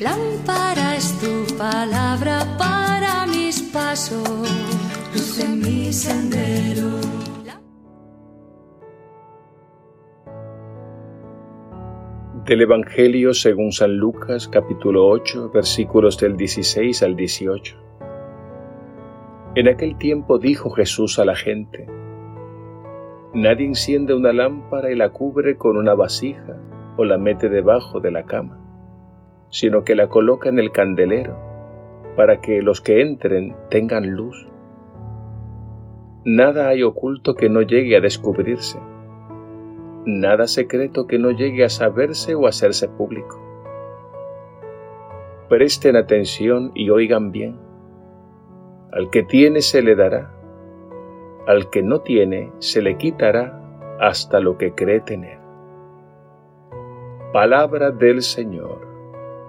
Lámpara es tu palabra para mis pasos, luz en mi sendero. Del Evangelio según San Lucas capítulo 8 versículos del 16 al 18. En aquel tiempo dijo Jesús a la gente, Nadie enciende una lámpara y la cubre con una vasija o la mete debajo de la cama, sino que la coloca en el candelero para que los que entren tengan luz. Nada hay oculto que no llegue a descubrirse, nada secreto que no llegue a saberse o hacerse público. Presten atención y oigan bien. Al que tiene se le dará al que no tiene se le quitará hasta lo que cree tener. Palabra del Señor.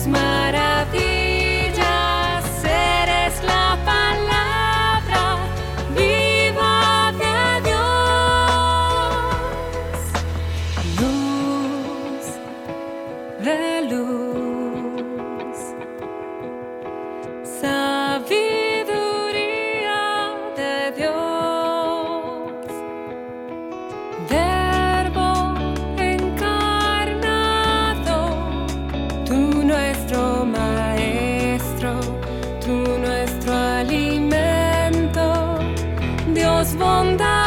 smile. one that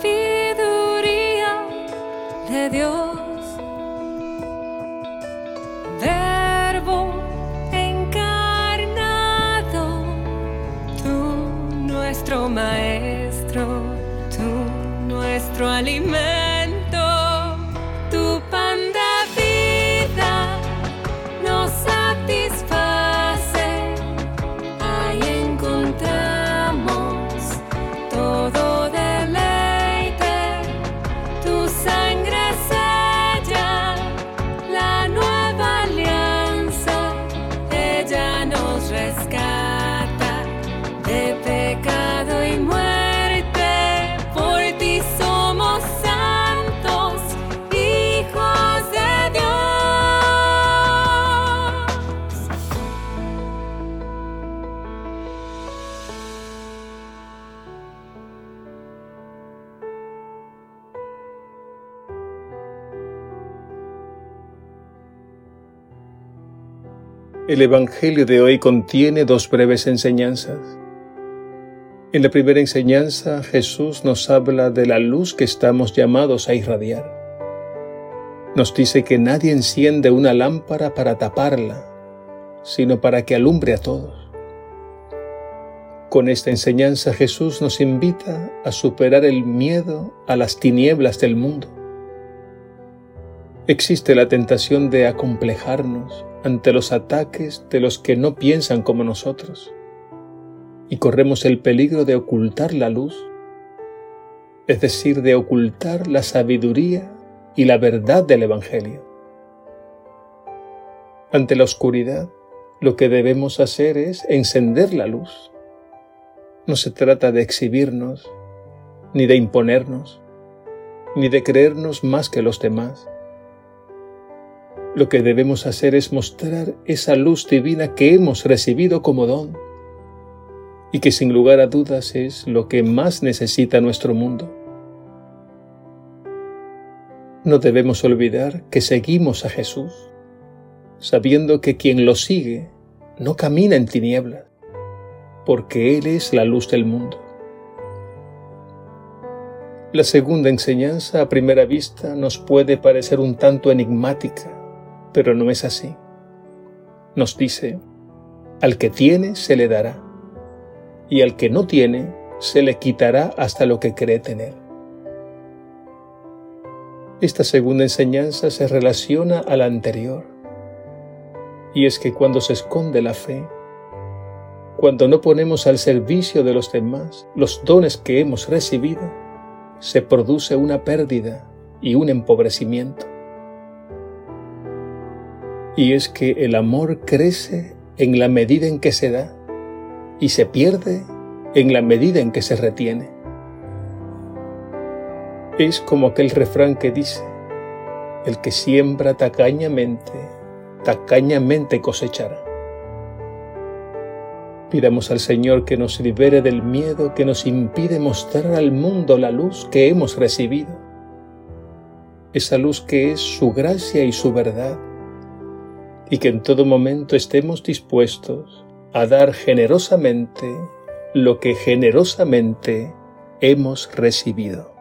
sabiduría de Dios. Ella nos El Evangelio de hoy contiene dos breves enseñanzas. En la primera enseñanza Jesús nos habla de la luz que estamos llamados a irradiar. Nos dice que nadie enciende una lámpara para taparla, sino para que alumbre a todos. Con esta enseñanza Jesús nos invita a superar el miedo a las tinieblas del mundo. Existe la tentación de acomplejarnos ante los ataques de los que no piensan como nosotros y corremos el peligro de ocultar la luz, es decir, de ocultar la sabiduría y la verdad del Evangelio. Ante la oscuridad, lo que debemos hacer es encender la luz. No se trata de exhibirnos, ni de imponernos, ni de creernos más que los demás. Lo que debemos hacer es mostrar esa luz divina que hemos recibido como don y que sin lugar a dudas es lo que más necesita nuestro mundo. No debemos olvidar que seguimos a Jesús, sabiendo que quien lo sigue no camina en tinieblas, porque Él es la luz del mundo. La segunda enseñanza a primera vista nos puede parecer un tanto enigmática, pero no es así. Nos dice, al que tiene se le dará, y al que no tiene se le quitará hasta lo que cree tener. Esta segunda enseñanza se relaciona a la anterior, y es que cuando se esconde la fe, cuando no ponemos al servicio de los demás los dones que hemos recibido, se produce una pérdida y un empobrecimiento. Y es que el amor crece en la medida en que se da y se pierde en la medida en que se retiene. Es como aquel refrán que dice, el que siembra tacañamente, tacañamente cosechará. Pidamos al Señor que nos libere del miedo que nos impide mostrar al mundo la luz que hemos recibido, esa luz que es su gracia y su verdad, y que en todo momento estemos dispuestos a dar generosamente lo que generosamente hemos recibido.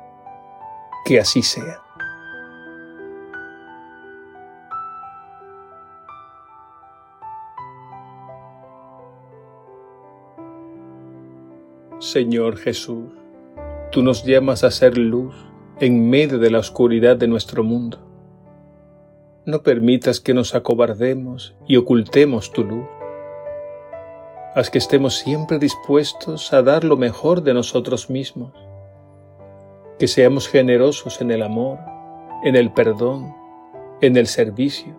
Que así sea. Señor Jesús, tú nos llamas a ser luz en medio de la oscuridad de nuestro mundo. No permitas que nos acobardemos y ocultemos tu luz. Haz que estemos siempre dispuestos a dar lo mejor de nosotros mismos, que seamos generosos en el amor, en el perdón, en el servicio.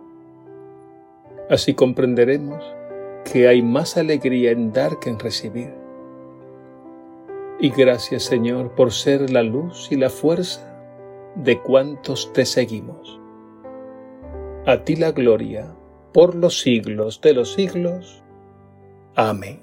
Así comprenderemos que hay más alegría en dar que en recibir. Y gracias Señor por ser la luz y la fuerza de cuantos te seguimos. A ti la gloria por los siglos de los siglos. Amén.